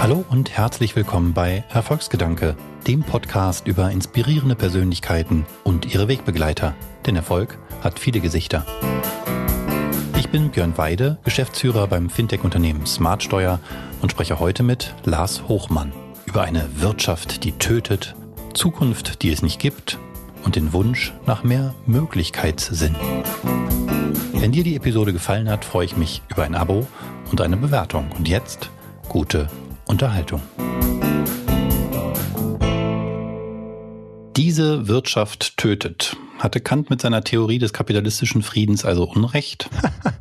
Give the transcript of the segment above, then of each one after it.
Hallo und herzlich willkommen bei Erfolgsgedanke, dem Podcast über inspirierende Persönlichkeiten und ihre Wegbegleiter. Denn Erfolg hat viele Gesichter. Ich bin Björn Weide, Geschäftsführer beim Fintech-Unternehmen Smartsteuer und spreche heute mit Lars Hochmann über eine Wirtschaft, die tötet, Zukunft, die es nicht gibt und den Wunsch nach mehr Möglichkeitssinn. Wenn dir die Episode gefallen hat, freue ich mich über ein Abo und eine Bewertung. Und jetzt gute Unterhaltung. Diese Wirtschaft tötet. Hatte Kant mit seiner Theorie des kapitalistischen Friedens also Unrecht?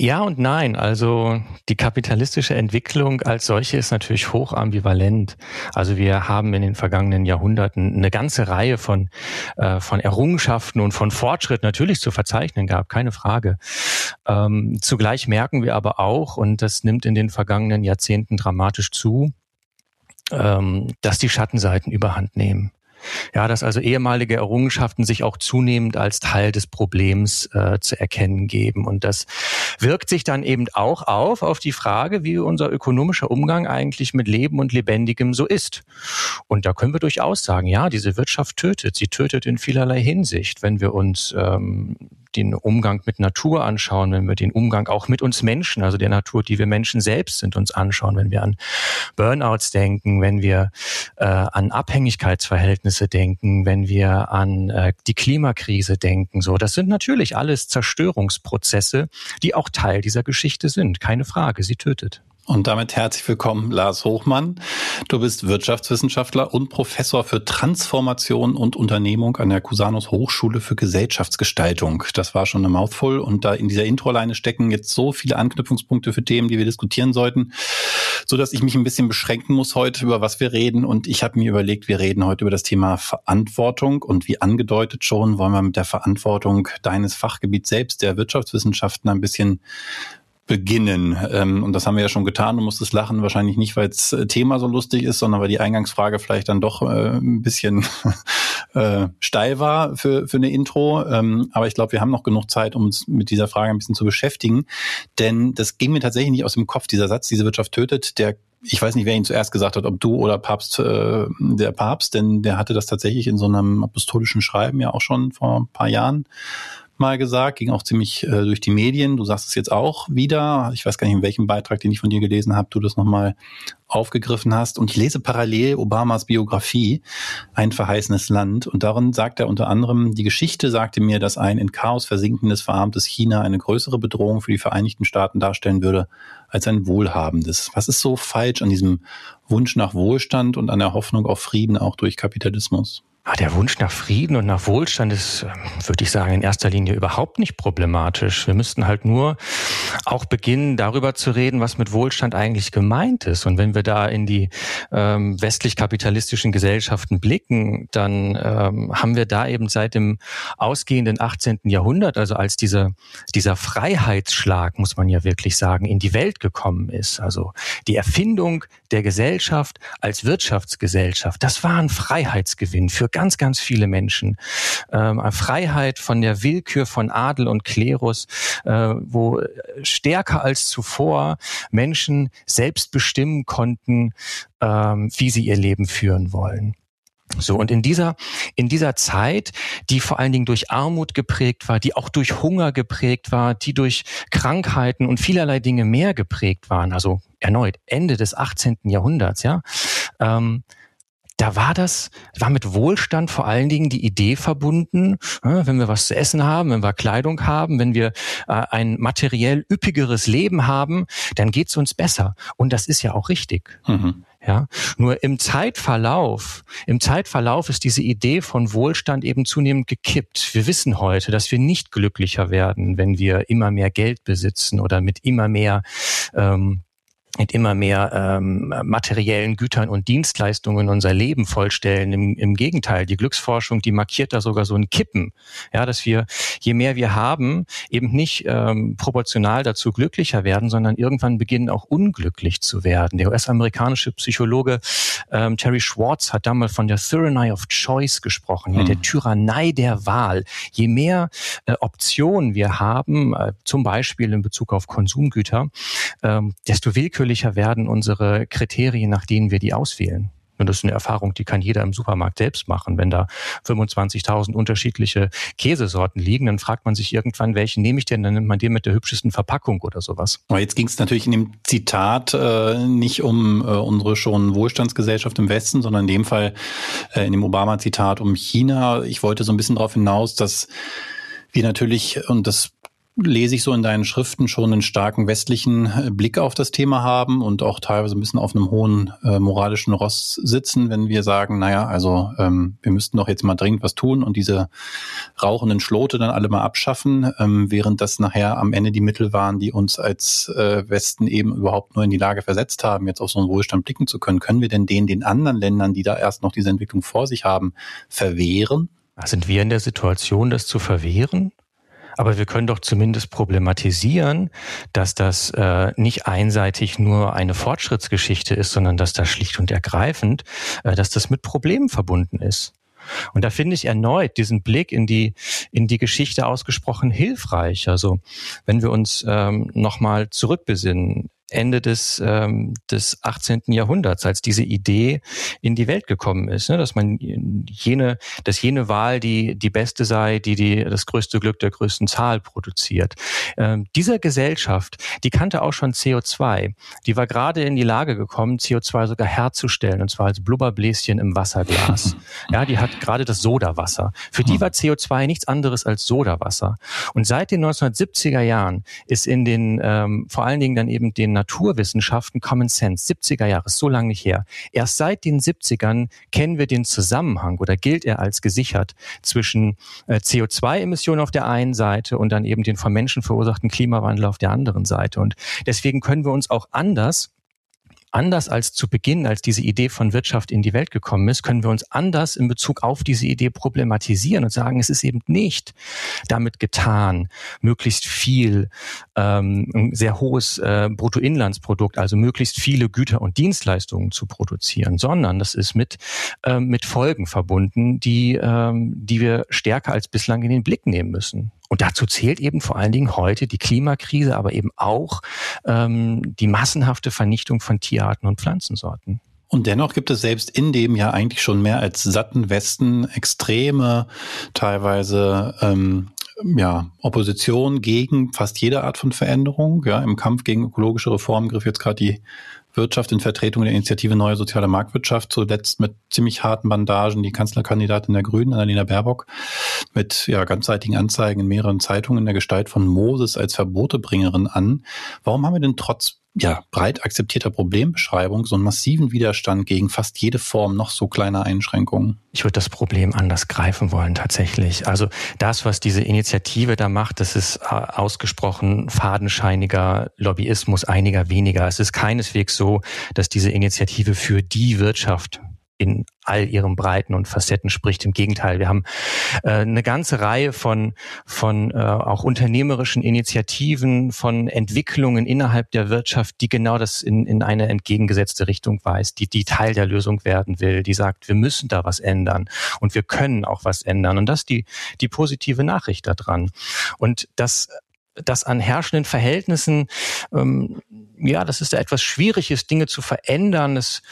Ja und nein. Also die kapitalistische Entwicklung als solche ist natürlich hoch ambivalent. Also wir haben in den vergangenen Jahrhunderten eine ganze Reihe von, äh, von Errungenschaften und von Fortschritt natürlich zu verzeichnen gehabt, keine Frage. Ähm, zugleich merken wir aber auch, und das nimmt in den vergangenen Jahrzehnten dramatisch zu, ähm, dass die Schattenseiten überhand nehmen. Ja, dass also ehemalige Errungenschaften sich auch zunehmend als Teil des Problems äh, zu erkennen geben. Und das wirkt sich dann eben auch auf, auf die Frage, wie unser ökonomischer Umgang eigentlich mit Leben und Lebendigem so ist. Und da können wir durchaus sagen, ja, diese Wirtschaft tötet. Sie tötet in vielerlei Hinsicht. Wenn wir uns ähm, den Umgang mit Natur anschauen, wenn wir den Umgang auch mit uns Menschen, also der Natur, die wir Menschen selbst sind, uns anschauen, wenn wir an Burnouts denken, wenn wir äh, an Abhängigkeitsverhältnisse denken, wenn wir an äh, die Klimakrise denken, so, das sind natürlich alles Zerstörungsprozesse, die auch Teil dieser Geschichte sind. Keine Frage, sie tötet. Und damit herzlich willkommen, Lars Hochmann. Du bist Wirtschaftswissenschaftler und Professor für Transformation und Unternehmung an der Cusanus Hochschule für Gesellschaftsgestaltung. Das war schon eine Mouthful. Und da in dieser Introleine stecken jetzt so viele Anknüpfungspunkte für Themen, die wir diskutieren sollten, so dass ich mich ein bisschen beschränken muss heute, über was wir reden. Und ich habe mir überlegt, wir reden heute über das Thema Verantwortung. Und wie angedeutet schon, wollen wir mit der Verantwortung deines Fachgebiets selbst, der Wirtschaftswissenschaften, ein bisschen beginnen. Ähm, und das haben wir ja schon getan. Du musstest lachen, wahrscheinlich nicht, weil das äh, Thema so lustig ist, sondern weil die Eingangsfrage vielleicht dann doch äh, ein bisschen äh, steil war für, für eine Intro. Ähm, aber ich glaube, wir haben noch genug Zeit, um uns mit dieser Frage ein bisschen zu beschäftigen. Denn das ging mir tatsächlich nicht aus dem Kopf, dieser Satz, diese Wirtschaft tötet, der ich weiß nicht, wer ihn zuerst gesagt hat, ob du oder Papst, äh, der Papst, denn der hatte das tatsächlich in so einem apostolischen Schreiben ja auch schon vor ein paar Jahren mal gesagt, ging auch ziemlich äh, durch die Medien. Du sagst es jetzt auch wieder. Ich weiß gar nicht, in welchem Beitrag, den ich von dir gelesen habe, du das nochmal aufgegriffen hast. Und ich lese parallel Obamas Biografie, Ein verheißenes Land. Und darin sagt er unter anderem, die Geschichte sagte mir, dass ein in Chaos versinkendes, verarmtes China eine größere Bedrohung für die Vereinigten Staaten darstellen würde als ein wohlhabendes. Was ist so falsch an diesem Wunsch nach Wohlstand und an der Hoffnung auf Frieden auch durch Kapitalismus? Ah, der Wunsch nach Frieden und nach Wohlstand ist, ähm, würde ich sagen, in erster Linie überhaupt nicht problematisch. Wir müssten halt nur auch beginnen, darüber zu reden, was mit Wohlstand eigentlich gemeint ist. Und wenn wir da in die ähm, westlich-kapitalistischen Gesellschaften blicken, dann ähm, haben wir da eben seit dem ausgehenden 18. Jahrhundert, also als dieser, dieser Freiheitsschlag, muss man ja wirklich sagen, in die Welt gekommen ist, also die Erfindung der Gesellschaft als Wirtschaftsgesellschaft, das war ein Freiheitsgewinn für ganz, ganz viele Menschen. Ähm, Freiheit von der Willkür von Adel und Klerus, äh, wo stärker als zuvor Menschen selbst bestimmen konnten, ähm, wie sie ihr Leben führen wollen. So, und in dieser, in dieser Zeit, die vor allen Dingen durch Armut geprägt war, die auch durch Hunger geprägt war, die durch Krankheiten und vielerlei Dinge mehr geprägt waren, also erneut Ende des 18. Jahrhunderts, ja, ähm, da war das, war mit Wohlstand vor allen Dingen die Idee verbunden, wenn wir was zu essen haben, wenn wir Kleidung haben, wenn wir äh, ein materiell üppigeres Leben haben, dann geht's uns besser. Und das ist ja auch richtig. Mhm. Ja, nur im Zeitverlauf, im Zeitverlauf ist diese Idee von Wohlstand eben zunehmend gekippt. Wir wissen heute, dass wir nicht glücklicher werden, wenn wir immer mehr Geld besitzen oder mit immer mehr ähm, mit immer mehr ähm, materiellen Gütern und Dienstleistungen unser Leben vollstellen. Im, Im Gegenteil, die Glücksforschung, die markiert da sogar so ein Kippen, ja, dass wir, je mehr wir haben, eben nicht ähm, proportional dazu glücklicher werden, sondern irgendwann beginnen auch unglücklich zu werden. Der US-amerikanische Psychologe ähm, Terry Schwartz hat damals von der Tyranny of Choice gesprochen, ja, der. Tyrannei der Wahl. Je mehr äh, Optionen wir haben, äh, zum Beispiel in Bezug auf Konsumgüter, ähm, desto willkürlicher ausführlicher werden unsere Kriterien, nach denen wir die auswählen. Und das ist eine Erfahrung, die kann jeder im Supermarkt selbst machen. Wenn da 25.000 unterschiedliche Käsesorten liegen, dann fragt man sich irgendwann, welchen nehme ich denn? Dann nimmt man den mit der hübschesten Verpackung oder sowas. Aber jetzt ging es natürlich in dem Zitat äh, nicht um äh, unsere schon Wohlstandsgesellschaft im Westen, sondern in dem Fall äh, in dem Obama-Zitat um China. Ich wollte so ein bisschen darauf hinaus, dass wir natürlich, und das lese ich so in deinen Schriften schon einen starken westlichen äh, Blick auf das Thema haben und auch teilweise ein bisschen auf einem hohen äh, moralischen Ross sitzen, wenn wir sagen, naja, also ähm, wir müssten doch jetzt mal dringend was tun und diese rauchenden Schlote dann alle mal abschaffen, ähm, während das nachher am Ende die Mittel waren, die uns als äh, Westen eben überhaupt nur in die Lage versetzt haben, jetzt auf so einen Wohlstand blicken zu können. Können wir denn den, den anderen Ländern, die da erst noch diese Entwicklung vor sich haben, verwehren? Sind wir in der Situation, das zu verwehren? Aber wir können doch zumindest problematisieren, dass das äh, nicht einseitig nur eine Fortschrittsgeschichte ist, sondern dass das schlicht und ergreifend, äh, dass das mit Problemen verbunden ist. Und da finde ich erneut diesen Blick in die, in die Geschichte ausgesprochen hilfreich. Also wenn wir uns ähm, nochmal zurückbesinnen, Ende des, ähm, des 18. Jahrhunderts, als diese Idee in die Welt gekommen ist, ne, dass man jene, dass jene Wahl die, die beste sei, die, die das größte Glück der größten Zahl produziert. Ähm, dieser Gesellschaft, die kannte auch schon CO2. Die war gerade in die Lage gekommen, CO2 sogar herzustellen, und zwar als Blubberbläschen im Wasserglas. ja, die hat gerade das Sodawasser. Für die hm. war CO2 nichts anderes als Sodawasser. Und seit den 1970er Jahren ist in den, ähm, vor allen Dingen dann eben den Naturwissenschaften Common Sense, 70er Jahre, so lange nicht her. Erst seit den 70ern kennen wir den Zusammenhang oder gilt er als gesichert zwischen äh, CO2-Emissionen auf der einen Seite und dann eben den von Menschen verursachten Klimawandel auf der anderen Seite. Und deswegen können wir uns auch anders anders als zu Beginn, als diese Idee von Wirtschaft in die Welt gekommen ist, können wir uns anders in Bezug auf diese Idee problematisieren und sagen, es ist eben nicht damit getan, möglichst viel, ähm, ein sehr hohes äh, Bruttoinlandsprodukt, also möglichst viele Güter und Dienstleistungen zu produzieren, sondern das ist mit, ähm, mit Folgen verbunden, die, ähm, die wir stärker als bislang in den Blick nehmen müssen. Und dazu zählt eben vor allen Dingen heute die Klimakrise, aber eben auch ähm, die massenhafte Vernichtung von Tierarten und Pflanzensorten. Und dennoch gibt es selbst in dem ja eigentlich schon mehr als satten Westen extreme, teilweise ähm, ja, Opposition gegen fast jede Art von Veränderung. Ja, Im Kampf gegen ökologische Reformen griff jetzt gerade die Wirtschaft in Vertretung der Initiative Neue Soziale Marktwirtschaft, zuletzt mit ziemlich harten Bandagen die Kanzlerkandidatin der Grünen, Annalena Baerbock, mit ja, ganzseitigen Anzeigen in mehreren Zeitungen in der Gestalt von Moses als Verbotebringerin an. Warum haben wir denn trotz ja, breit akzeptierter Problembeschreibung so einen massiven Widerstand gegen fast jede Form noch so kleiner Einschränkungen? Ich würde das Problem anders greifen wollen tatsächlich. Also das, was diese Initiative da macht, das ist äh, ausgesprochen fadenscheiniger Lobbyismus einiger weniger. Es ist keineswegs so, dass diese Initiative für die Wirtschaft in all ihren Breiten und Facetten spricht. Im Gegenteil, wir haben äh, eine ganze Reihe von, von äh, auch unternehmerischen Initiativen, von Entwicklungen innerhalb der Wirtschaft, die genau das in, in eine entgegengesetzte Richtung weist, die, die Teil der Lösung werden will, die sagt, wir müssen da was ändern und wir können auch was ändern. Und das die, die positive Nachricht daran. Und das das an herrschenden Verhältnissen, ähm, ja, das ist da etwas Schwieriges, Dinge zu verändern. Das,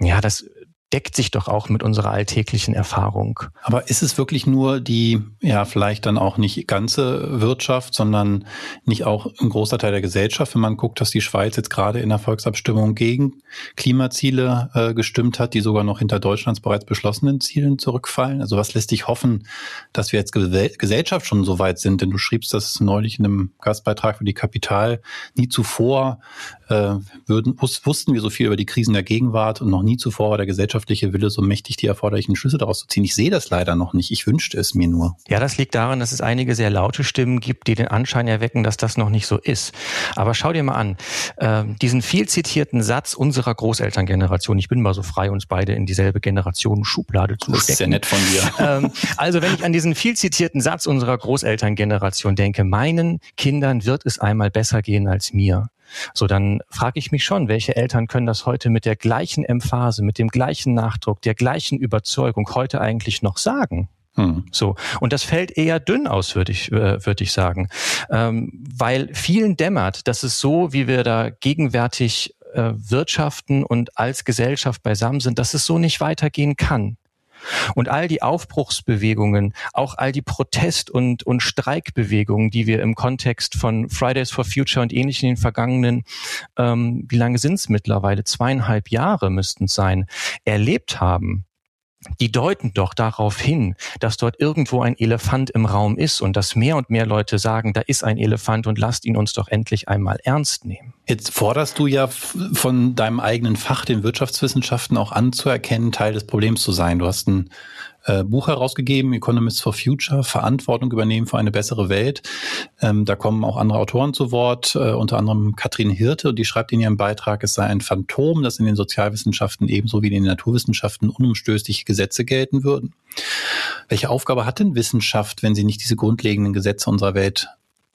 ja, das deckt sich doch auch mit unserer alltäglichen Erfahrung. Aber ist es wirklich nur die, ja, vielleicht dann auch nicht ganze Wirtschaft, sondern nicht auch ein großer Teil der Gesellschaft, wenn man guckt, dass die Schweiz jetzt gerade in der Volksabstimmung gegen Klimaziele äh, gestimmt hat, die sogar noch hinter Deutschlands bereits beschlossenen Zielen zurückfallen? Also was lässt dich hoffen, dass wir als Gesellschaft schon so weit sind? Denn du schriebst das neulich in einem Gastbeitrag für die Kapital. Nie zuvor äh, würden, wussten wir so viel über die Krisen der Gegenwart und noch nie zuvor war der Gesellschaft wirtschaftliche Wille, so mächtig die erforderlichen Schlüsse daraus zu ziehen. Ich sehe das leider noch nicht. Ich wünschte es mir nur. Ja, das liegt daran, dass es einige sehr laute Stimmen gibt, die den Anschein erwecken, dass das noch nicht so ist. Aber schau dir mal an, äh, diesen viel zitierten Satz unserer Großelterngeneration, ich bin mal so frei, uns beide in dieselbe Generation Schublade zu stecken. Das ist ja nett von dir. Ähm, also wenn ich an diesen viel zitierten Satz unserer Großelterngeneration denke, meinen Kindern wird es einmal besser gehen als mir. So, dann frage ich mich schon, welche Eltern können das heute mit der gleichen Emphase, mit dem gleichen Nachdruck, der gleichen Überzeugung heute eigentlich noch sagen? Hm. So. Und das fällt eher dünn aus, würde ich, äh, würde ich sagen. Ähm, weil vielen dämmert, dass es so, wie wir da gegenwärtig äh, wirtschaften und als Gesellschaft beisammen sind, dass es so nicht weitergehen kann. Und all die Aufbruchsbewegungen, auch all die Protest- und, und Streikbewegungen, die wir im Kontext von Fridays for Future und ähnlichen in den vergangenen, ähm, wie lange sind es mittlerweile, zweieinhalb Jahre müssten es sein, erlebt haben, die deuten doch darauf hin, dass dort irgendwo ein Elefant im Raum ist und dass mehr und mehr Leute sagen, da ist ein Elefant und lasst ihn uns doch endlich einmal ernst nehmen. Jetzt forderst du ja von deinem eigenen Fach, den Wirtschaftswissenschaften, auch anzuerkennen, Teil des Problems zu sein. Du hast ein äh, Buch herausgegeben, Economists for Future, Verantwortung übernehmen für eine bessere Welt. Ähm, da kommen auch andere Autoren zu Wort, äh, unter anderem Katrin Hirte, die schreibt in ihrem Beitrag, es sei ein Phantom, dass in den Sozialwissenschaften ebenso wie in den Naturwissenschaften unumstößliche Gesetze gelten würden. Welche Aufgabe hat denn Wissenschaft, wenn sie nicht diese grundlegenden Gesetze unserer Welt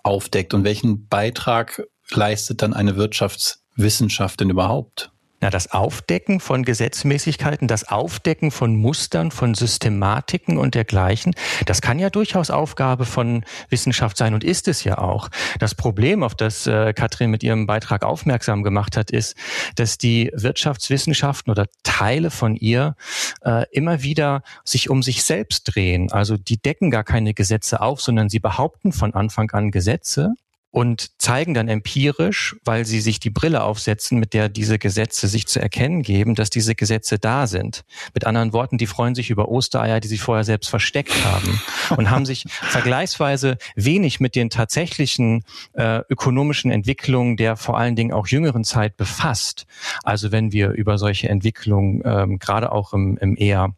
aufdeckt? Und welchen Beitrag leistet dann eine Wirtschaftswissenschaft denn überhaupt? Na, das Aufdecken von Gesetzmäßigkeiten, das Aufdecken von Mustern, von Systematiken und dergleichen, das kann ja durchaus Aufgabe von Wissenschaft sein und ist es ja auch. Das Problem, auf das äh, Katrin mit ihrem Beitrag aufmerksam gemacht hat, ist, dass die Wirtschaftswissenschaften oder Teile von ihr äh, immer wieder sich um sich selbst drehen. Also die decken gar keine Gesetze auf, sondern sie behaupten von Anfang an Gesetze und zeigen dann empirisch, weil sie sich die Brille aufsetzen, mit der diese Gesetze sich zu erkennen geben, dass diese Gesetze da sind. Mit anderen Worten, die freuen sich über Ostereier, die sie vorher selbst versteckt haben und haben sich vergleichsweise wenig mit den tatsächlichen äh, ökonomischen Entwicklungen der vor allen Dingen auch jüngeren Zeit befasst. Also wenn wir über solche Entwicklungen ähm, gerade auch im, im eher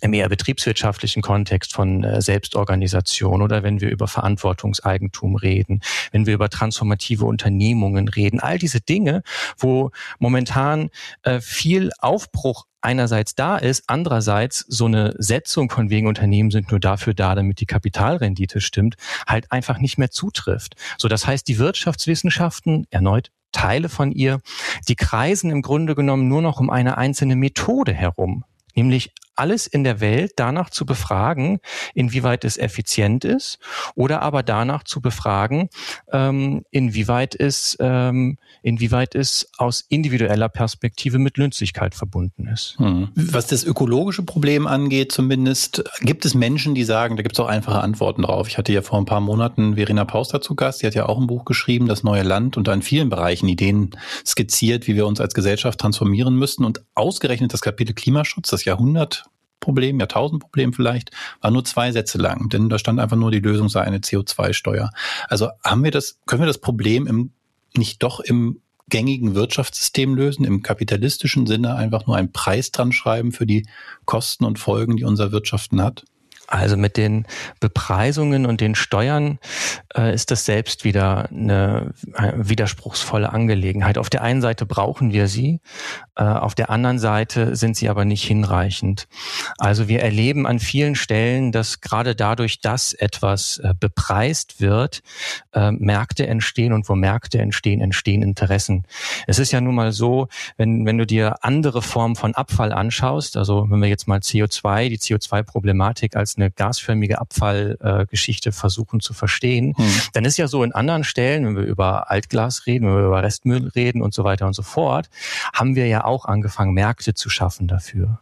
im eher betriebswirtschaftlichen Kontext von äh, Selbstorganisation oder wenn wir über Verantwortungseigentum reden, wenn wir über transformative Unternehmungen reden, all diese Dinge, wo momentan äh, viel Aufbruch einerseits da ist, andererseits so eine Setzung von wegen Unternehmen sind nur dafür da, damit die Kapitalrendite stimmt, halt einfach nicht mehr zutrifft. So, das heißt, die Wirtschaftswissenschaften erneut Teile von ihr, die kreisen im Grunde genommen nur noch um eine einzelne Methode herum nämlich alles in der Welt danach zu befragen, inwieweit es effizient ist, oder aber danach zu befragen, ähm, inwieweit es, ähm, inwieweit es aus individueller Perspektive mit Nützlichkeit verbunden ist. Hm. Was das ökologische Problem angeht, zumindest, gibt es Menschen, die sagen, da gibt es auch einfache Antworten drauf. Ich hatte ja vor ein paar Monaten Verena Pauster zu Gast, die hat ja auch ein Buch geschrieben, Das neue Land, und da in vielen Bereichen Ideen skizziert, wie wir uns als Gesellschaft transformieren müssten. Und ausgerechnet das Kapitel Klimaschutz, das Jahrhundert Problem, Jahrtausendproblem vielleicht, war nur zwei Sätze lang, denn da stand einfach nur, die Lösung sei eine CO2-Steuer. Also haben wir das, können wir das Problem im, nicht doch im gängigen Wirtschaftssystem lösen, im kapitalistischen Sinne einfach nur einen Preis dran schreiben für die Kosten und Folgen, die unser Wirtschaften hat? Also mit den Bepreisungen und den Steuern äh, ist das selbst wieder eine, eine, widerspruchsvolle Angelegenheit. Auf der einen Seite brauchen wir sie, äh, auf der anderen Seite sind sie aber nicht hinreichend. Also wir erleben an vielen Stellen, dass gerade dadurch, dass etwas äh, bepreist wird, äh, Märkte entstehen und wo Märkte entstehen, entstehen Interessen. Es ist ja nun mal so, wenn, wenn du dir andere Formen von Abfall anschaust, also wenn wir jetzt mal CO2, die CO2-Problematik als eine gasförmige Abfallgeschichte äh, versuchen zu verstehen, hm. dann ist ja so in anderen Stellen, wenn wir über Altglas reden, wenn wir über Restmüll reden und so weiter und so fort, haben wir ja auch angefangen, Märkte zu schaffen dafür.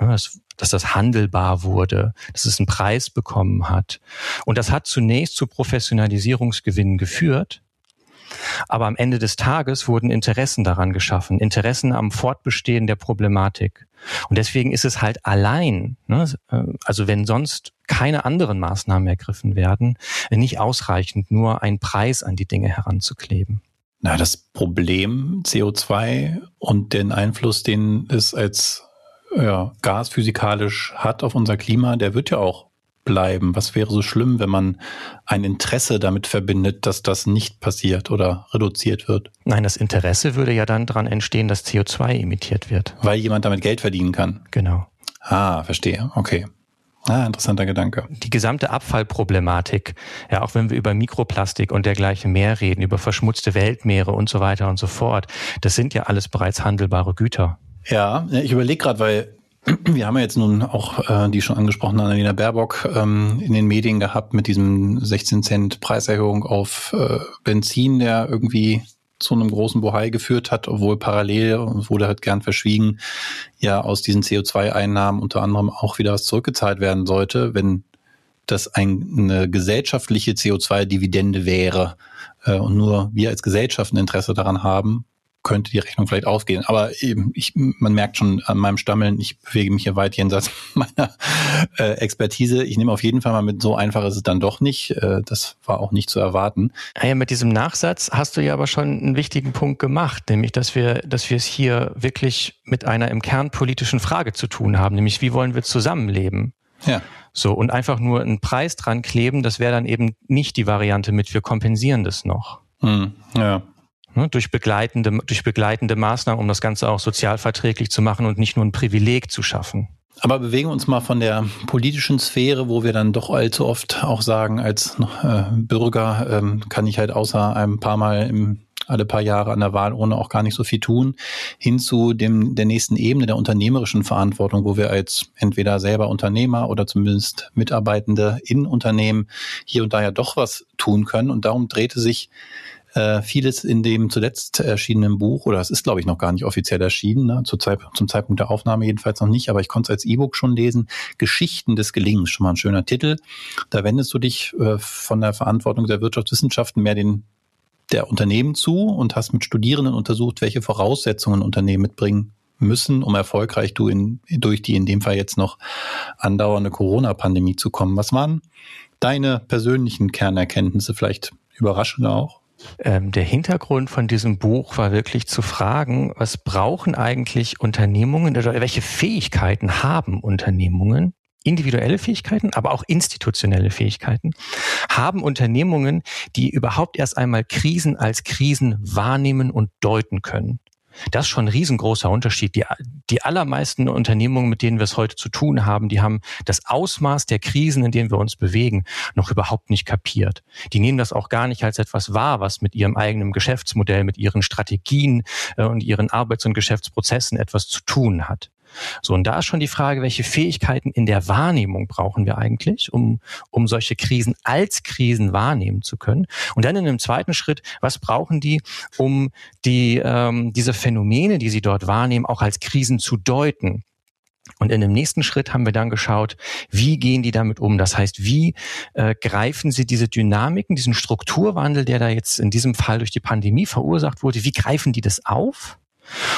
Ja, dass, dass das handelbar wurde, dass es einen Preis bekommen hat. Und das hat zunächst zu Professionalisierungsgewinnen geführt. Aber am Ende des Tages wurden Interessen daran geschaffen, Interessen am Fortbestehen der Problematik. Und deswegen ist es halt allein, ne, äh, also wenn sonst keine anderen Maßnahmen ergriffen werden, nicht ausreichend, nur einen Preis an die Dinge heranzukleben. Na, das Problem CO2 und den Einfluss, den es als ja, Gas physikalisch hat auf unser Klima, der wird ja auch bleiben? Was wäre so schlimm, wenn man ein Interesse damit verbindet, dass das nicht passiert oder reduziert wird? Nein, das Interesse würde ja dann daran entstehen, dass CO2 emittiert wird. Weil jemand damit Geld verdienen kann. Genau. Ah, verstehe. Okay. Ah, interessanter Gedanke. Die gesamte Abfallproblematik, ja, auch wenn wir über Mikroplastik und dergleichen mehr reden, über verschmutzte Weltmeere und so weiter und so fort, das sind ja alles bereits handelbare Güter. Ja, ich überlege gerade, weil Wir haben ja jetzt nun auch äh, die schon angesprochene Annalena Baerbock ähm, in den Medien gehabt mit diesem 16 Cent Preiserhöhung auf äh, Benzin, der irgendwie zu einem großen Bohai geführt hat, obwohl parallel, und wurde halt gern verschwiegen, ja aus diesen CO2-Einnahmen unter anderem auch wieder was zurückgezahlt werden sollte, wenn das eine gesellschaftliche CO2-Dividende wäre äh, und nur wir als Gesellschaft ein Interesse daran haben, könnte die Rechnung vielleicht aufgehen. Aber eben, ich, man merkt schon an meinem Stammeln, ich bewege mich hier weit jenseits meiner äh, Expertise. Ich nehme auf jeden Fall mal mit, so einfach ist es dann doch nicht. Äh, das war auch nicht zu erwarten. Ah ja, mit diesem Nachsatz hast du ja aber schon einen wichtigen Punkt gemacht, nämlich, dass wir, dass wir es hier wirklich mit einer im Kern politischen Frage zu tun haben, nämlich wie wollen wir zusammenleben? Ja. So, und einfach nur einen Preis dran kleben, das wäre dann eben nicht die Variante mit, wir kompensieren das noch. Hm, ja. Ne, durch begleitende, durch begleitende Maßnahmen, um das Ganze auch sozialverträglich zu machen und nicht nur ein Privileg zu schaffen. Aber bewegen wir uns mal von der politischen Sphäre, wo wir dann doch allzu oft auch sagen, als äh, Bürger ähm, kann ich halt außer ein paar Mal im alle paar Jahre an der Wahl ohne auch gar nicht so viel tun, hin zu dem, der nächsten Ebene der unternehmerischen Verantwortung, wo wir als entweder selber Unternehmer oder zumindest Mitarbeitende in Unternehmen hier und da ja doch was tun können. Und darum drehte sich äh, vieles in dem zuletzt erschienenen Buch, oder es ist, glaube ich, noch gar nicht offiziell erschienen, ne? Zur Zeit, zum Zeitpunkt der Aufnahme jedenfalls noch nicht, aber ich konnte es als E-Book schon lesen. Geschichten des Gelingens, schon mal ein schöner Titel. Da wendest du dich äh, von der Verantwortung der Wirtschaftswissenschaften mehr den der Unternehmen zu und hast mit Studierenden untersucht, welche Voraussetzungen Unternehmen mitbringen müssen, um erfolgreich du in, durch die in dem Fall jetzt noch andauernde Corona-Pandemie zu kommen. Was waren deine persönlichen Kernerkenntnisse, vielleicht überraschende auch? Ähm, der Hintergrund von diesem Buch war wirklich zu fragen, was brauchen eigentlich Unternehmungen oder welche Fähigkeiten haben Unternehmungen, individuelle Fähigkeiten, aber auch institutionelle Fähigkeiten, haben Unternehmungen, die überhaupt erst einmal Krisen als Krisen wahrnehmen und deuten können. Das ist schon ein riesengroßer Unterschied. Die, die allermeisten Unternehmungen, mit denen wir es heute zu tun haben, die haben das Ausmaß der Krisen, in denen wir uns bewegen, noch überhaupt nicht kapiert. Die nehmen das auch gar nicht als etwas wahr, was mit ihrem eigenen Geschäftsmodell, mit ihren Strategien äh, und ihren Arbeits- und Geschäftsprozessen etwas zu tun hat. So, und da ist schon die Frage, welche Fähigkeiten in der Wahrnehmung brauchen wir eigentlich, um, um solche Krisen als Krisen wahrnehmen zu können. Und dann in einem zweiten Schritt, was brauchen die, um die, ähm, diese Phänomene, die sie dort wahrnehmen, auch als Krisen zu deuten? Und in dem nächsten Schritt haben wir dann geschaut, wie gehen die damit um? Das heißt, wie äh, greifen sie diese Dynamiken, diesen Strukturwandel, der da jetzt in diesem Fall durch die Pandemie verursacht wurde, wie greifen die das auf?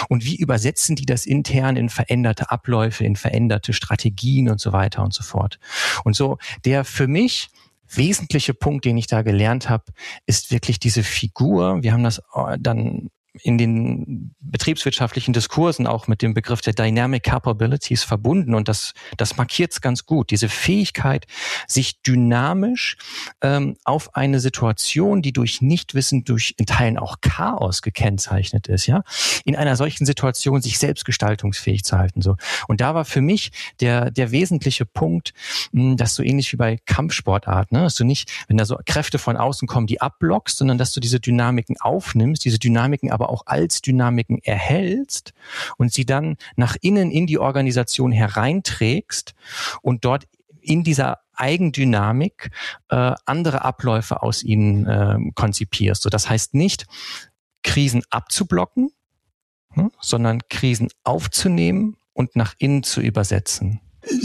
Und wie übersetzen die das intern in veränderte Abläufe, in veränderte Strategien und so weiter und so fort. Und so der für mich wesentliche Punkt, den ich da gelernt habe, ist wirklich diese Figur. Wir haben das äh, dann in den betriebswirtschaftlichen Diskursen auch mit dem Begriff der Dynamic Capabilities verbunden und das, das markiert es ganz gut. Diese Fähigkeit, sich dynamisch ähm, auf eine Situation, die durch Nichtwissen, durch in Teilen auch Chaos gekennzeichnet ist, ja, in einer solchen Situation sich selbst gestaltungsfähig zu halten. So. Und da war für mich der, der wesentliche Punkt, mh, hm, dass du ähnlich wie bei Kampfsportarten, ne, dass du nicht, wenn da so Kräfte von außen kommen, die abblockst, sondern dass du diese Dynamiken aufnimmst, diese Dynamiken aber aber auch als Dynamiken erhältst und sie dann nach innen in die Organisation hereinträgst und dort in dieser Eigendynamik äh, andere Abläufe aus ihnen äh, konzipierst. So, das heißt nicht, Krisen abzublocken, hm, sondern Krisen aufzunehmen und nach innen zu übersetzen.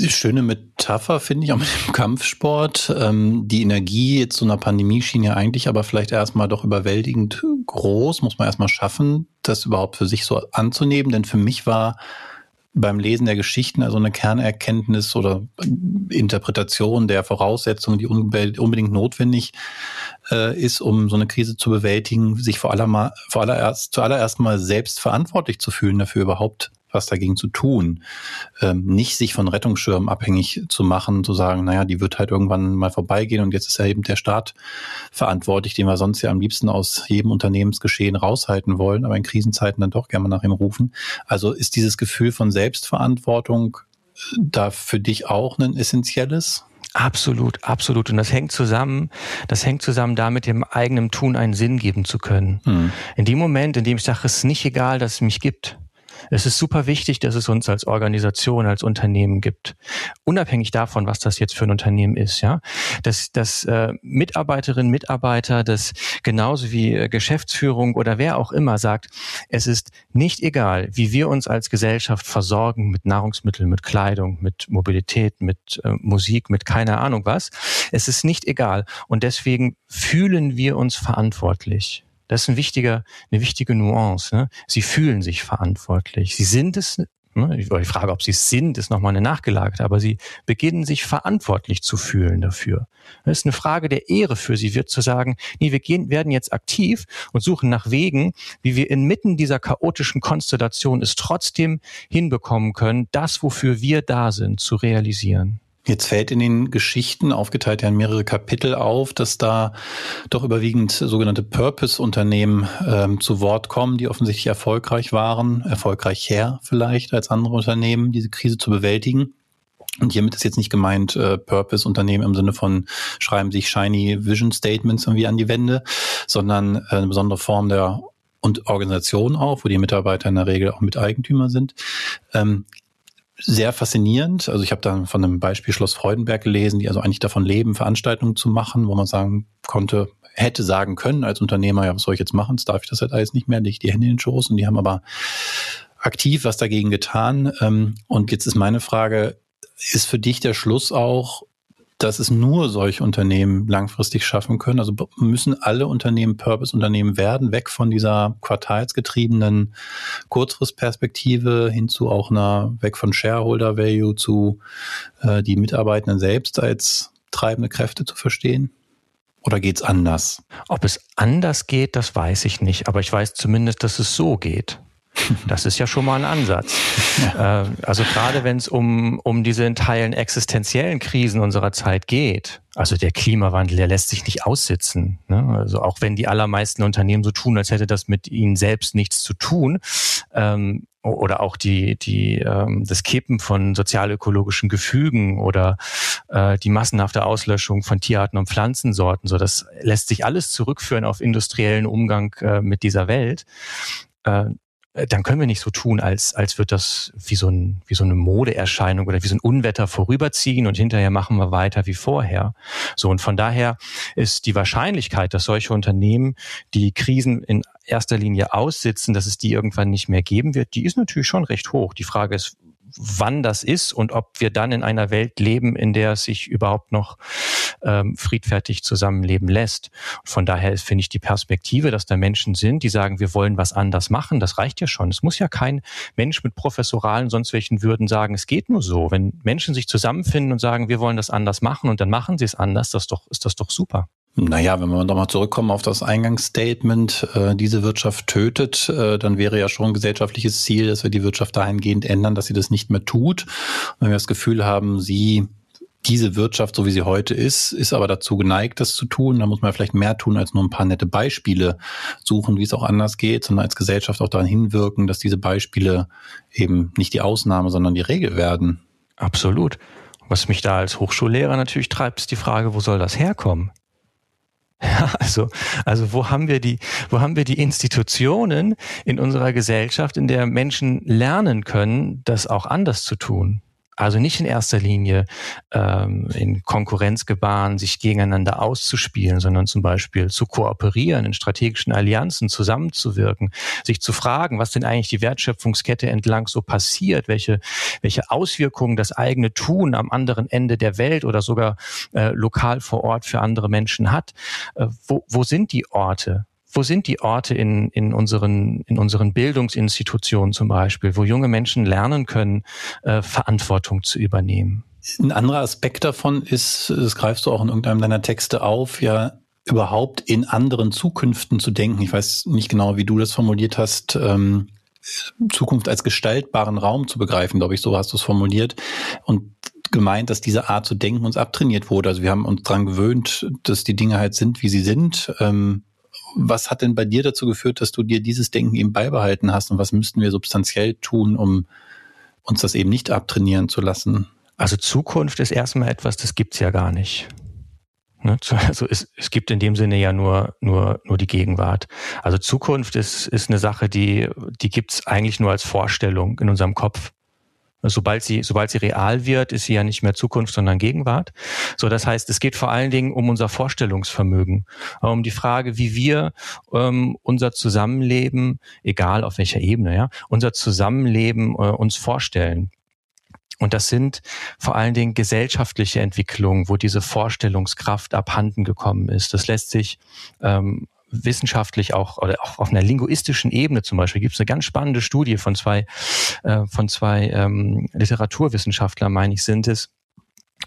Schöne Metapher finde ich auch mit dem Kampfsport. Ähm, die Energie jetzt so einer Pandemie schien ja eigentlich aber vielleicht erstmal doch überwältigend groß, muss man erstmal schaffen, das überhaupt für sich so anzunehmen. Denn für mich war beim Lesen der Geschichten also eine Kernerkenntnis oder Interpretation der Voraussetzungen, die unbedingt notwendig äh, ist, um so eine Krise zu bewältigen, sich vor, aller, vor allererst, zuallererst mal selbst verantwortlich zu fühlen, dafür überhaupt was dagegen zu tun. Ähm, nicht sich von Rettungsschirmen abhängig zu machen, zu sagen, naja, die wird halt irgendwann mal vorbeigehen und jetzt ist ja eben der Staat verantwortlich, den wir sonst ja am liebsten aus jedem Unternehmensgeschehen raushalten wollen, aber in Krisenzeiten dann doch gerne mal nach ihm rufen. Also ist dieses Gefühl von Selbstverantwortung äh, da für dich auch ein essentielles? Absolut, absolut. Und das hängt zusammen, das hängt zusammen damit, dem eigenen Tun einen Sinn geben zu können. Hm. In dem Moment, in dem ich sage, es ist nicht egal, dass es mich gibt, Es ist super wichtig, dass es uns als Organisation, als Unternehmen gibt. Unabhängig davon, was das jetzt für ein Unternehmen ist, ja. Dass, dass äh, Mitarbeiterinnen, Mitarbeiter, das genauso wie äh, Geschäftsführung oder wer auch immer sagt, es ist nicht egal, wie wir uns als Gesellschaft versorgen mit Nahrungsmitteln, mit Kleidung, mit Mobilität, mit äh, Musik, mit keine Ahnung was. Es ist nicht egal. Und deswegen fühlen wir uns verantwortlich. Das ist ein wichtiger, eine wichtige Nuance. Ne? Sie fühlen sich verantwortlich. Sie sind es, ne? die Frage, ob sie es sind, ist nochmal eine nachgelagerte, aber sie beginnen sich verantwortlich zu fühlen dafür. Das ist eine Frage der Ehre für sie, wird zu sagen, nee, wir gehen, werden jetzt aktiv und suchen nach Wegen, wie wir inmitten dieser chaotischen Konstellation es trotzdem hinbekommen können, das, wofür wir da sind, zu realisieren. Jetzt fällt in den Geschichten, aufgeteilt ja in mehrere Kapitel auf, dass da doch überwiegend sogenannte Purpose-Unternehmen ähm, zu Wort kommen, die offensichtlich erfolgreich waren, erfolgreicher vielleicht als andere Unternehmen, diese Krise zu bewältigen. Und hiermit ist jetzt nicht gemeint äh, Purpose-Unternehmen im Sinne von schreiben sich shiny Vision Statements irgendwie an die Wände, sondern äh, eine besondere Form der und Organisation auch, wo die Mitarbeiter in der Regel auch Miteigentümer sind. Ähm, sehr faszinierend. Also ich habe da von einem Beispiel Schloss Freudenberg gelesen, die also eigentlich davon leben, Veranstaltungen zu machen, wo man sagen konnte, hätte sagen können als Unternehmer, ja, was soll ich jetzt machen? Jetzt darf ich das halt alles nicht mehr, lege die Hände in den Schoß und die haben aber aktiv was dagegen getan. Ähm, und jetzt ist meine Frage, ist für dich der Schluss auch, dass es nur solche Unternehmen langfristig schaffen können. Also müssen alle Unternehmen Purpose-Unternehmen werden, weg von dieser quartalsgetriebenen Kurzfristperspektive hin zu auch einer, weg von Shareholder Value zu äh, die Mitarbeitenden selbst als treibende Kräfte zu verstehen? Oder geht's anders? Ob es anders geht, das weiß ich nicht. Aber ich weiß zumindest, dass es so geht. Das ist ja schon mal ein Ansatz. Ja. Äh, also gerade wenn es um, um diese in Teilen existenziellen Krisen unserer Zeit geht, also der Klimawandel, der lässt sich nicht aussitzen. Ne? Also auch wenn die allermeisten Unternehmen so tun, als hätte das mit ihnen selbst nichts zu tun, ähm, oder auch die, die, ähm, das Kippen von sozialökologischen Gefügen oder äh, die massenhafte Auslöschung von Tierarten und Pflanzensorten. So, das lässt sich alles zurückführen auf industriellen Umgang äh, mit dieser Welt. Äh, dann können wir nicht so tun, als, als wird das wie so, ein, wie so eine Modeerscheinung oder wie so ein Unwetter vorüberziehen und hinterher machen wir weiter wie vorher. So, und von daher ist die Wahrscheinlichkeit, dass solche Unternehmen die Krisen in erster Linie aussitzen, dass es die irgendwann nicht mehr geben wird, die ist natürlich schon recht hoch. Die Frage ist, wann das ist und ob wir dann in einer Welt leben, in der es sich überhaupt noch ähm, friedfertig zusammenleben lässt. Von daher finde ich die Perspektive, dass da Menschen sind, die sagen, wir wollen was anders machen, das reicht ja schon. Es muss ja kein Mensch mit professoralen, sonst welchen Würden sagen, es geht nur so. Wenn Menschen sich zusammenfinden und sagen, wir wollen das anders machen und dann machen sie es anders, das doch, ist das doch super. Naja, wenn wir nochmal zurückkommen auf das Eingangsstatement, äh, diese Wirtschaft tötet, äh, dann wäre ja schon ein gesellschaftliches Ziel, dass wir die Wirtschaft dahingehend ändern, dass sie das nicht mehr tut. Und wenn wir das Gefühl haben, sie diese Wirtschaft, so wie sie heute ist, ist aber dazu geneigt, das zu tun. Da muss man vielleicht mehr tun, als nur ein paar nette Beispiele suchen, wie es auch anders geht, sondern als Gesellschaft auch daran hinwirken, dass diese Beispiele eben nicht die Ausnahme, sondern die Regel werden. Absolut. Was mich da als Hochschullehrer natürlich treibt, ist die Frage, wo soll das herkommen? Ja, also, also wo haben wir die, wo haben wir die Institutionen in unserer Gesellschaft, in der Menschen lernen können, das auch anders zu tun? Also nicht in erster Linie ähm, in Konkurrenz gebaren, sich gegeneinander auszuspielen, sondern zum Beispiel zu kooperieren, in strategischen Allianzen zusammenzuwirken, sich zu fragen, was denn eigentlich die Wertschöpfungskette entlang so passiert, welche, welche Auswirkungen das eigene Tun am anderen Ende der Welt oder sogar äh, lokal vor Ort für andere Menschen hat. Äh, wo, wo sind die Orte? Wo sind die Orte in, in, unseren, in unseren Bildungsinstitutionen zum Beispiel, wo junge Menschen lernen können, äh, Verantwortung zu übernehmen? Ein anderer Aspekt davon ist, das greifst du auch in irgendeinem deiner Texte auf, ja, überhaupt in anderen Zukünften zu denken. Ich weiß nicht genau, wie du das formuliert hast. Ähm, Zukunft als gestaltbaren Raum zu begreifen, glaube ich, so hast du es formuliert. Und gemeint, dass diese Art zu denken uns abtrainiert wurde. Also wir haben uns daran gewöhnt, dass die Dinge halt sind, wie sie sind. Ähm, was hat denn bei dir dazu geführt, dass du dir dieses Denken eben beibehalten hast und was müssten wir substanziell tun, um uns das eben nicht abtrainieren zu lassen? Also Zukunft ist erstmal etwas, das gibt's ja gar nicht. Ne? Also es, es gibt in dem Sinne ja nur, nur, nur die Gegenwart. Also Zukunft ist, ist eine Sache, die, die gibt's eigentlich nur als Vorstellung in unserem Kopf. Sobald sie, sobald sie real wird, ist sie ja nicht mehr Zukunft, sondern Gegenwart. So, das heißt, es geht vor allen Dingen um unser Vorstellungsvermögen, um die Frage, wie wir ähm, unser Zusammenleben, egal auf welcher Ebene, ja, unser Zusammenleben äh, uns vorstellen. Und das sind vor allen Dingen gesellschaftliche Entwicklungen, wo diese Vorstellungskraft abhanden gekommen ist. Das lässt sich ähm, wissenschaftlich auch oder auch auf einer linguistischen Ebene zum Beispiel gibt es eine ganz spannende Studie von zwei äh, von zwei ähm, Literaturwissenschaftler, meine ich, sind es,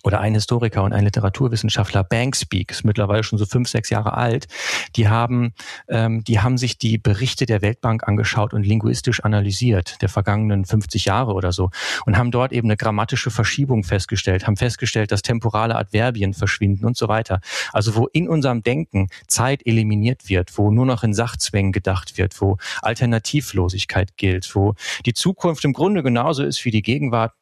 oder ein Historiker und ein Literaturwissenschaftler, Bankspeak, ist mittlerweile schon so fünf, sechs Jahre alt, die haben, ähm, die haben sich die Berichte der Weltbank angeschaut und linguistisch analysiert, der vergangenen 50 Jahre oder so, und haben dort eben eine grammatische Verschiebung festgestellt, haben festgestellt, dass temporale Adverbien verschwinden und so weiter. Also wo in unserem Denken Zeit eliminiert wird, wo nur noch in Sachzwängen gedacht wird, wo Alternativlosigkeit gilt, wo die Zukunft im Grunde genauso ist wie die Gegenwart,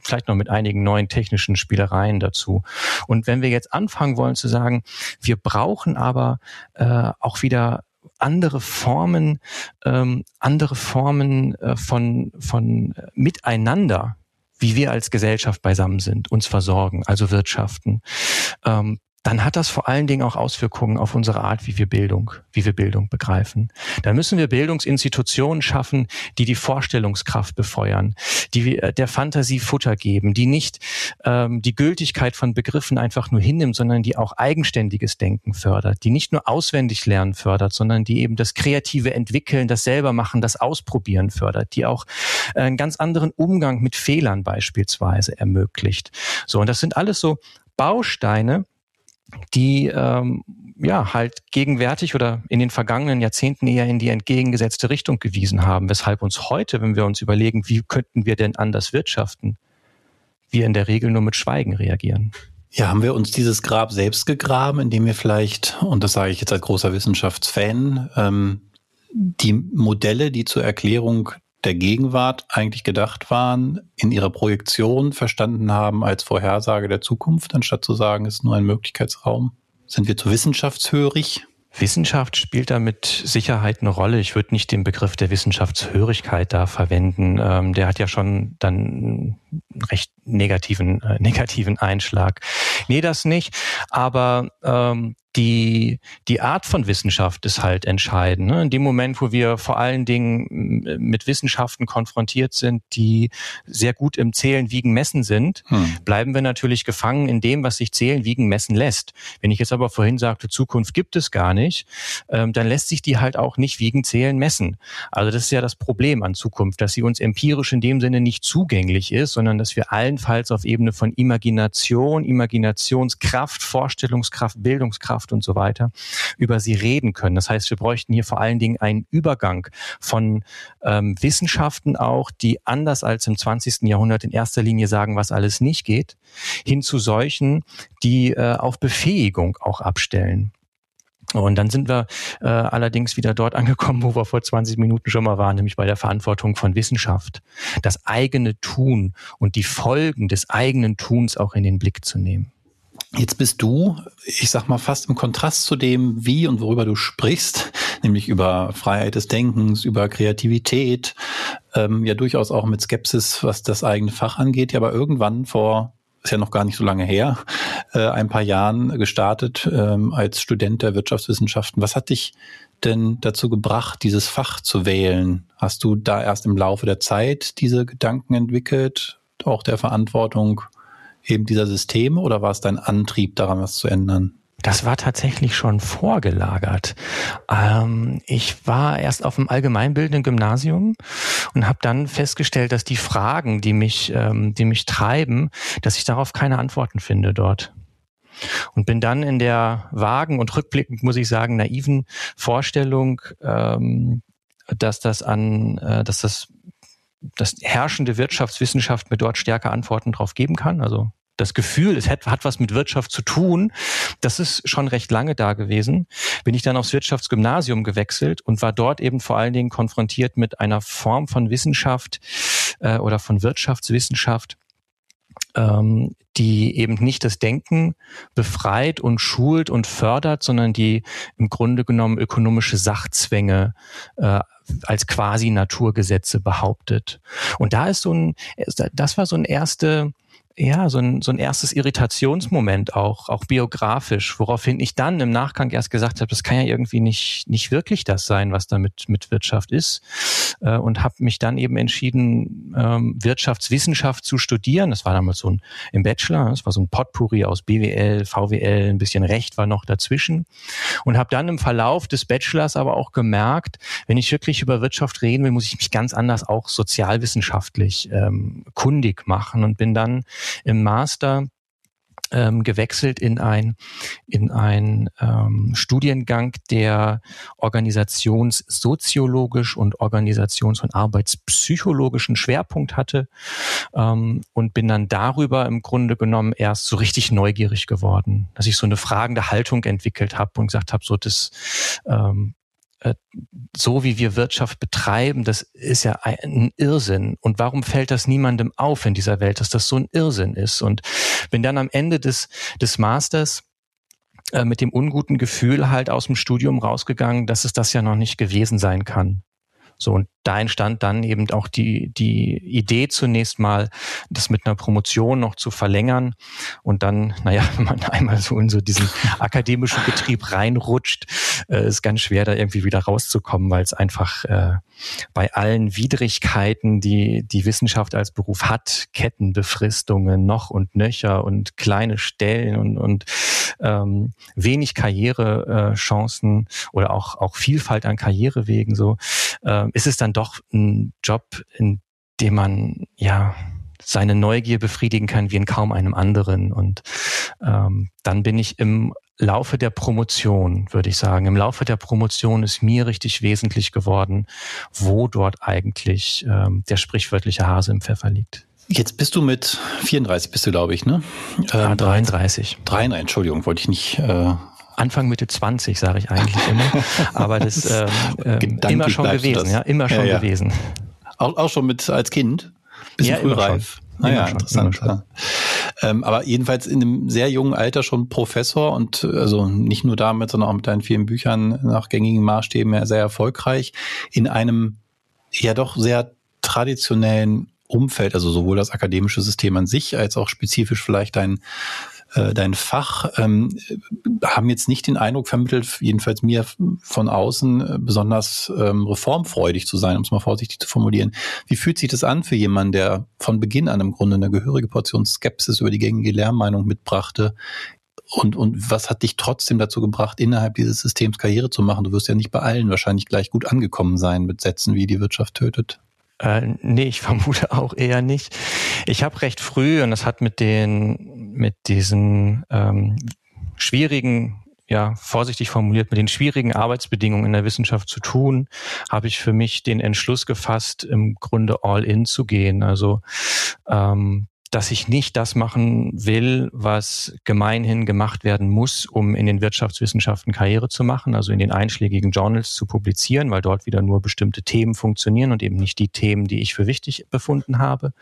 vielleicht noch mit einigen neuen technischen Spielereien Reihen dazu. Und wenn wir jetzt anfangen wollen zu sagen, wir brauchen aber äh, auch wieder andere Formen, ähm, andere Formen äh, von, von Miteinander, wie wir als Gesellschaft beisammen sind, uns versorgen, also wirtschaften, ähm, dann hat das vor allen Dingen auch Auswirkungen auf unsere Art, wie wir Bildung, wie wir Bildung begreifen. Da müssen wir Bildungsinstitutionen schaffen, die die Vorstellungskraft befeuern, die äh, der Fantasie Futter geben, die nicht ähm, die Gültigkeit von Begriffen einfach nur hinnimmt, sondern die auch eigenständiges Denken fördert, die nicht nur auswendig lernen fördert, sondern die eben das kreative Entwickeln, das selber machen, das Ausprobieren fördert, die auch einen ganz anderen Umgang mit Fehlern beispielsweise ermöglicht. So, und das sind alles so Bausteine, die ähm, ja halt gegenwärtig oder in den vergangenen Jahrzehnten eher in die entgegengesetzte Richtung gewiesen haben, weshalb uns heute, wenn wir uns überlegen, wie könnten wir denn anders wirtschaften, wir in der Regel nur mit Schweigen reagieren. Ja, haben wir uns dieses Grab selbst gegraben, indem wir vielleicht, und das sage ich jetzt als großer Wissenschaftsfan, ähm, die Modelle, die zur Erklärung der Gegenwart eigentlich gedacht waren, in ihrer Projektion verstanden haben als Vorhersage der Zukunft, anstatt zu sagen, es ist nur ein Möglichkeitsraum? Sind wir zu wissenschaftshörig? Wissenschaft spielt da mit Sicherheit eine Rolle. Ich würde nicht den Begriff der Wissenschaftshörigkeit da verwenden. Ähm, der hat ja schon dann recht negativen, äh, negativen Einschlag. Nee, das nicht. Aber ähm, die, die Art von Wissenschaft ist halt entscheidend. Ne? In dem Moment, wo wir vor allen Dingen mit Wissenschaften konfrontiert sind, die sehr gut im Zählen, Wiegen, Messen sind, hm. bleiben wir natürlich gefangen in dem, was sich Zählen, Wiegen, Messen lässt. Wenn ich jetzt aber vorhin sagte, Zukunft gibt es gar nicht, ähm, dann lässt sich die halt auch nicht wiegen, zählen, messen. Also das ist ja das Problem an Zukunft, dass sie uns empirisch in dem Sinne nicht zugänglich ist, sondern dass wir allenfalls auf Ebene von Imagination, Imaginationskraft, Vorstellungskraft, Bildungskraft und so weiter über sie reden können. Das heißt, wir bräuchten hier vor allen Dingen einen Übergang von ähm, Wissenschaften auch, die anders als im 20. Jahrhundert in erster Linie sagen, was alles nicht geht, hin zu solchen, die äh, auf Befähigung auch abstellen. Und dann sind wir äh, allerdings wieder dort angekommen, wo wir vor 20 Minuten schon mal waren, nämlich bei der Verantwortung von Wissenschaft. Das eigene Tun und die Folgen des eigenen Tuns auch in den Blick zu nehmen. Jetzt bist du, ich sag mal, fast im Kontrast zu dem, wie und worüber du sprichst, nämlich über Freiheit des Denkens, über Kreativität, ähm, ja durchaus auch mit Skepsis, was das eigene Fach angeht, ja aber irgendwann vor, ist ja noch gar nicht so lange her, äh, ein paar Jahren gestartet ähm, als Student der Wirtschaftswissenschaften. Was hat dich denn dazu gebracht, dieses Fach zu wählen? Hast du da erst im Laufe der Zeit diese Gedanken entwickelt, auch der Verantwortung eben dieser Systeme oder war es dein Antrieb, daran was zu ändern? Das war tatsächlich schon vorgelagert. Ähm, ich war erst auf dem allgemeinbildenden Gymnasium und habe dann festgestellt, dass die Fragen, die mich, ähm, die mich treiben, dass ich darauf keine Antworten finde dort. Und bin dann in der vagen und rückblickend, muss ich sagen, naiven Vorstellung, ähm, dass das an, äh, dass das das herrschende Wirtschaftswissenschaft mir dort stärker Antworten drauf geben kann. Also das Gefühl, es hat, hat was mit Wirtschaft zu tun, das ist schon recht lange da gewesen. Bin ich dann aufs Wirtschaftsgymnasium gewechselt und war dort eben vor allen Dingen konfrontiert mit einer Form von Wissenschaft äh, oder von Wirtschaftswissenschaft, ähm, die eben nicht das Denken befreit und schult und fördert, sondern die im Grunde genommen ökonomische Sachzwänge äh, als quasi Naturgesetze behauptet. Und da ist so ein, das war so ein erste ja, so ein, so ein erstes Irritationsmoment auch, auch biografisch, woraufhin ich dann im Nachgang erst gesagt habe, das kann ja irgendwie nicht, nicht wirklich das sein, was da mit, mit Wirtschaft ist. Äh, und habe mich dann eben entschieden, ähm, Wirtschaftswissenschaft zu studieren. Das war damals so ein im Bachelor, das war so ein Potpourri aus BWL, VWL, ein bisschen Recht war noch dazwischen. Und habe dann im Verlauf des Bachelors aber auch gemerkt, wenn ich wirklich über Wirtschaft reden will, muss ich mich ganz anders auch sozialwissenschaftlich ähm, kundig machen und bin dann im Master ähm, gewechselt in ein, in ein ähm, Studiengang, der organisationssoziologisch und organisations- und arbeitspsychologischen Schwerpunkt hatte. Ähm, und bin dann darüber im Grunde genommen erst so richtig neugierig geworden, dass ich so eine fragende Haltung entwickelt habe und gesagt habe, so das ähm, äh, so wie wir Wirtschaft betreiben, das ist ja ein Irrsinn. Und warum fällt das niemandem auf in dieser Welt, dass das so ein Irrsinn ist? Und bin dann am Ende des, des Masters äh, mit dem unguten Gefühl halt aus dem Studium rausgegangen, dass es das ja noch nicht gewesen sein kann. So, und da entstand dann eben auch die, die Idee zunächst mal, das mit einer Promotion noch zu verlängern. Und dann, naja, wenn man einmal so in so diesen akademischen Betrieb reinrutscht, äh, ist ganz schwer, da irgendwie wieder rauszukommen, weil es einfach äh, bei allen Widrigkeiten, die die Wissenschaft als Beruf hat, Kettenbefristungen noch und nöcher und kleine Stellen und, und ähm, wenig Karrierechancen äh, oder auch, auch Vielfalt an Karrierewegen so, äh, ist es dann doch ein Job, in dem man ja seine Neugier befriedigen kann wie in kaum einem anderen. Und ähm, dann bin ich im Laufe der Promotion, würde ich sagen, im Laufe der Promotion ist mir richtig wesentlich geworden, wo dort eigentlich ähm, der sprichwörtliche Hase im Pfeffer liegt. Jetzt bist du mit 34, bist du, glaube ich, ne? Ja, ähm, 33. 33, Entschuldigung, wollte ich nicht. Äh Anfang Mitte 20, sage ich eigentlich immer. Aber das ähm, ähm, immer schon gewesen, ja, immer schon ja, ja. gewesen. Auch, auch schon mit als Kind? Bisschen ja, frühreif. Ah, interessant. Ja. Ähm, aber jedenfalls in einem sehr jungen Alter schon Professor und also nicht nur damit, sondern auch mit deinen vielen Büchern nach gängigen Maßstäben ja sehr erfolgreich in einem ja doch sehr traditionellen Umfeld, also sowohl das akademische System an sich als auch spezifisch vielleicht dein äh, dein Fach, ähm, haben jetzt nicht den Eindruck vermittelt, jedenfalls mir von außen, äh, besonders ähm, reformfreudig zu sein, um es mal vorsichtig zu formulieren. Wie fühlt sich das an für jemanden, der von Beginn an im Grunde eine gehörige Portion Skepsis über die gängige Lehrmeinung mitbrachte, und, und was hat dich trotzdem dazu gebracht, innerhalb dieses Systems Karriere zu machen? Du wirst ja nicht bei allen wahrscheinlich gleich gut angekommen sein mit Sätzen wie die Wirtschaft tötet. Äh, nee, ich vermute auch eher nicht. Ich habe recht früh, und das hat mit den, mit diesen ähm, schwierigen ja, vorsichtig formuliert, mit den schwierigen Arbeitsbedingungen in der Wissenschaft zu tun, habe ich für mich den Entschluss gefasst, im Grunde all in zu gehen. Also ähm, dass ich nicht das machen will, was gemeinhin gemacht werden muss, um in den Wirtschaftswissenschaften Karriere zu machen, also in den einschlägigen Journals zu publizieren, weil dort wieder nur bestimmte Themen funktionieren und eben nicht die Themen, die ich für wichtig befunden habe.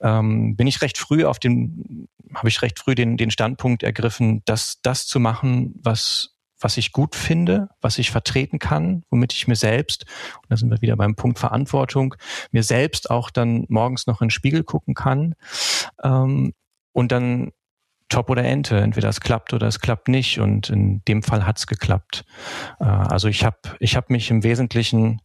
Ähm, bin ich recht früh auf den, habe ich recht früh den, den Standpunkt ergriffen, dass das zu machen, was was ich gut finde, was ich vertreten kann, womit ich mir selbst, und da sind wir wieder beim Punkt Verantwortung, mir selbst auch dann morgens noch in den Spiegel gucken kann ähm, und dann Top oder Ente, entweder es klappt oder es klappt nicht und in dem Fall hat's geklappt. Äh, also ich habe ich hab mich im Wesentlichen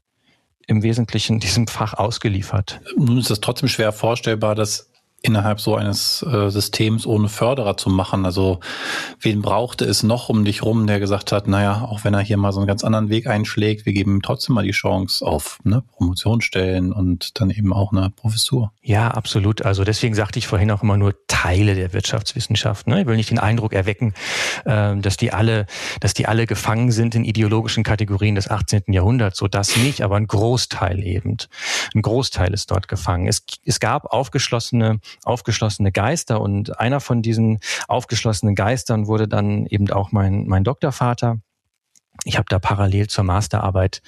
im Wesentlichen diesem Fach ausgeliefert. Nun ist es trotzdem schwer vorstellbar, dass innerhalb so eines äh, Systems ohne Förderer zu machen? Also wen brauchte es noch um dich rum, der gesagt hat, naja, auch wenn er hier mal so einen ganz anderen Weg einschlägt, wir geben ihm trotzdem mal die Chance auf ne, Promotionsstellen und dann eben auch eine Professur. Ja, absolut. Also deswegen sagte ich vorhin auch immer nur Teile der Wirtschaftswissenschaft. Ne? Ich will nicht den Eindruck erwecken, äh, dass die alle, dass die alle gefangen sind in ideologischen Kategorien des 18. Jahrhunderts. So das nicht, aber ein Großteil eben. Ein Großteil ist dort gefangen. Es, es gab aufgeschlossene aufgeschlossene Geister. Und einer von diesen aufgeschlossenen Geistern wurde dann eben auch mein, mein Doktorvater ich habe da parallel zur Masterarbeit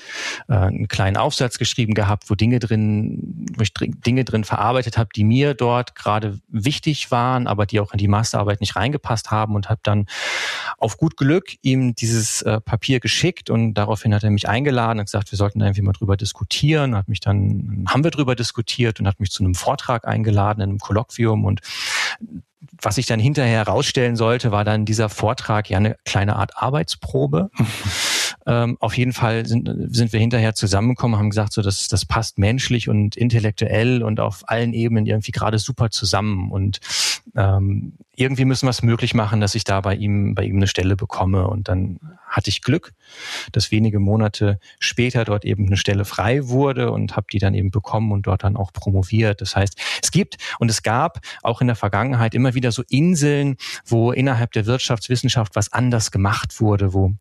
äh, einen kleinen Aufsatz geschrieben gehabt, wo Dinge drin, wo ich Dinge drin verarbeitet habe, die mir dort gerade wichtig waren, aber die auch in die Masterarbeit nicht reingepasst haben und habe dann auf gut Glück ihm dieses äh, Papier geschickt und daraufhin hat er mich eingeladen und gesagt, wir sollten da irgendwie mal drüber diskutieren. Hat mich dann haben wir drüber diskutiert und hat mich zu einem Vortrag eingeladen in einem Kolloquium und was ich dann hinterher herausstellen sollte, war dann dieser Vortrag ja eine kleine Art Arbeitsprobe. ähm, auf jeden Fall sind, sind wir hinterher zusammengekommen, haben gesagt, so das, das passt menschlich und intellektuell und auf allen Ebenen irgendwie gerade super zusammen. Und ähm, irgendwie müssen wir es möglich machen, dass ich da bei ihm, bei ihm eine Stelle bekomme. Und dann hatte ich Glück, dass wenige Monate später dort eben eine Stelle frei wurde und habe die dann eben bekommen und dort dann auch promoviert. Das heißt, es gibt und es gab auch in der Vergangenheit immer wieder so Inseln, wo innerhalb der Wirtschaftswissenschaft was anders gemacht wurde, wo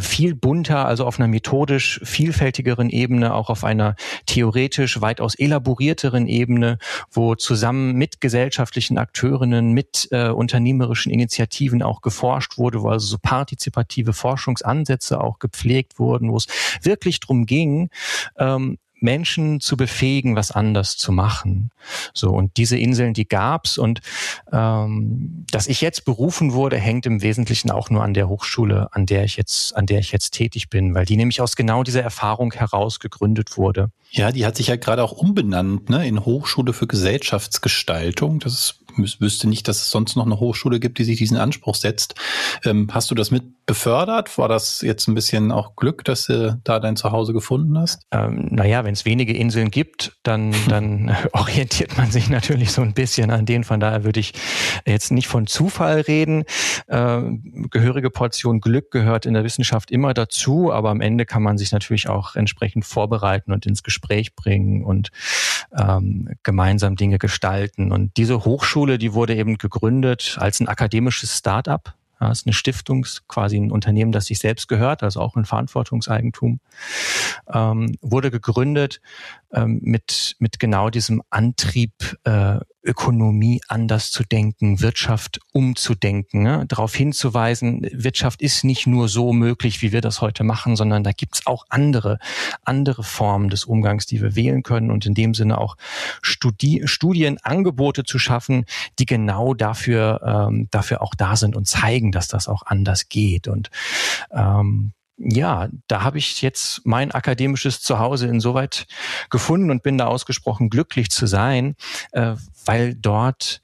viel bunter, also auf einer methodisch vielfältigeren Ebene, auch auf einer theoretisch weitaus elaborierteren Ebene, wo zusammen mit gesellschaftlichen Akteurinnen, mit äh, unternehmerischen Initiativen auch geforscht wurde, wo also so partizipative Forschungsansätze auch gepflegt wurden, wo es wirklich drum ging, ähm, Menschen zu befähigen, was anders zu machen. So und diese Inseln, die gab's und ähm, dass ich jetzt berufen wurde, hängt im Wesentlichen auch nur an der Hochschule, an der ich jetzt, an der ich jetzt tätig bin, weil die nämlich aus genau dieser Erfahrung heraus gegründet wurde. Ja, die hat sich ja gerade auch umbenannt, ne, in Hochschule für Gesellschaftsgestaltung. Das ist wüsste nicht, dass es sonst noch eine Hochschule gibt, die sich diesen Anspruch setzt. Ähm, hast du das mit befördert? War das jetzt ein bisschen auch Glück, dass du da dein Zuhause gefunden hast? Ähm, naja, wenn es wenige Inseln gibt, dann, dann orientiert man sich natürlich so ein bisschen an denen. Von daher würde ich jetzt nicht von Zufall reden. Ähm, gehörige Portion Glück gehört in der Wissenschaft immer dazu, aber am Ende kann man sich natürlich auch entsprechend vorbereiten und ins Gespräch bringen und ähm, gemeinsam Dinge gestalten. Und diese Hochschule, die wurde eben gegründet als ein akademisches Start-up. Ja, ist eine Stiftung, quasi ein Unternehmen, das sich selbst gehört, also auch ein Verantwortungseigentum, ähm, wurde gegründet ähm, mit, mit genau diesem Antrieb, äh, Ökonomie anders zu denken, Wirtschaft umzudenken, ne? darauf hinzuweisen, Wirtschaft ist nicht nur so möglich, wie wir das heute machen, sondern da gibt's auch andere, andere Formen des Umgangs, die wir wählen können und in dem Sinne auch Studi Studienangebote zu schaffen, die genau dafür, ähm, dafür auch da sind und zeigen, dass das auch anders geht. Und ähm, ja, da habe ich jetzt mein akademisches Zuhause insoweit gefunden und bin da ausgesprochen glücklich zu sein, äh, weil dort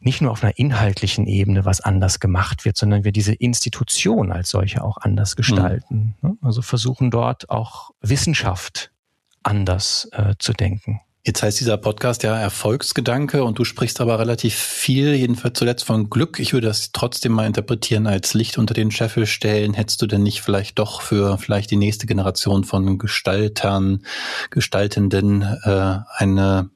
nicht nur auf einer inhaltlichen Ebene was anders gemacht wird, sondern wir diese Institution als solche auch anders gestalten. Mhm. Also versuchen dort auch Wissenschaft anders äh, zu denken. Jetzt heißt dieser Podcast ja Erfolgsgedanke und du sprichst aber relativ viel, jedenfalls zuletzt von Glück. Ich würde das trotzdem mal interpretieren als Licht unter den Scheffel stellen. Hättest du denn nicht vielleicht doch für vielleicht die nächste Generation von Gestaltern, Gestaltenden äh, eine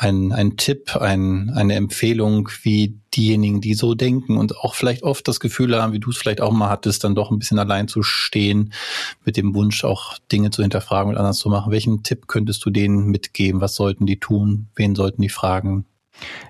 ein, ein Tipp, ein, eine Empfehlung, wie diejenigen, die so denken und auch vielleicht oft das Gefühl haben, wie du es vielleicht auch mal hattest, dann doch ein bisschen allein zu stehen, mit dem Wunsch auch Dinge zu hinterfragen und anders zu machen. Welchen Tipp könntest du denen mitgeben? Was sollten die tun? Wen sollten die fragen?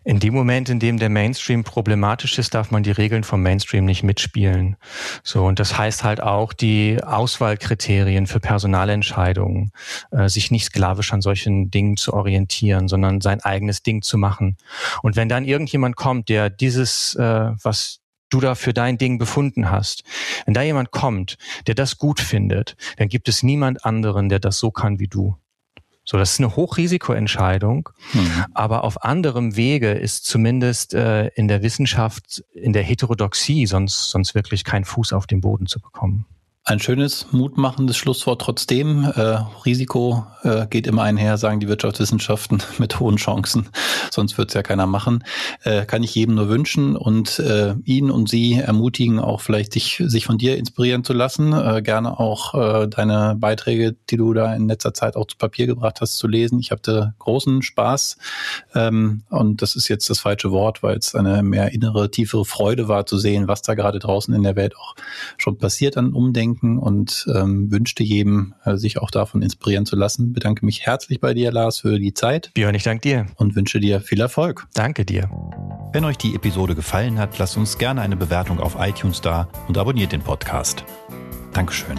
In dem Moment, in dem der Mainstream problematisch ist, darf man die Regeln vom Mainstream nicht mitspielen. So, und das heißt halt auch die Auswahlkriterien für Personalentscheidungen, äh, sich nicht sklavisch an solchen Dingen zu orientieren, sondern sein eigenes Ding zu machen. Und wenn dann irgendjemand kommt, der dieses, äh, was du da für dein Ding befunden hast. Wenn da jemand kommt, der das gut findet, dann gibt es niemand anderen, der das so kann wie du. So, das ist eine Hochrisikoentscheidung, mhm. aber auf anderem Wege ist zumindest äh, in der Wissenschaft, in der Heterodoxie sonst, sonst wirklich kein Fuß auf den Boden zu bekommen. Ein schönes, mutmachendes Schlusswort trotzdem. Äh, Risiko äh, geht immer einher, sagen die Wirtschaftswissenschaften, mit hohen Chancen. Sonst wird es ja keiner machen. Äh, kann ich jedem nur wünschen und äh, ihn und sie ermutigen, auch vielleicht sich, sich von dir inspirieren zu lassen. Äh, gerne auch äh, deine Beiträge, die du da in letzter Zeit auch zu Papier gebracht hast, zu lesen. Ich hatte großen Spaß. Ähm, und das ist jetzt das falsche Wort, weil es eine mehr innere, tiefere Freude war zu sehen, was da gerade draußen in der Welt auch schon passiert an Umdenken denken und ähm, wünschte jedem, äh, sich auch davon inspirieren zu lassen. Bedanke mich herzlich bei dir, Lars, für die Zeit. Björn, ich danke dir. Und wünsche dir viel Erfolg. Danke dir. Wenn euch die Episode gefallen hat, lasst uns gerne eine Bewertung auf iTunes da und abonniert den Podcast. Dankeschön.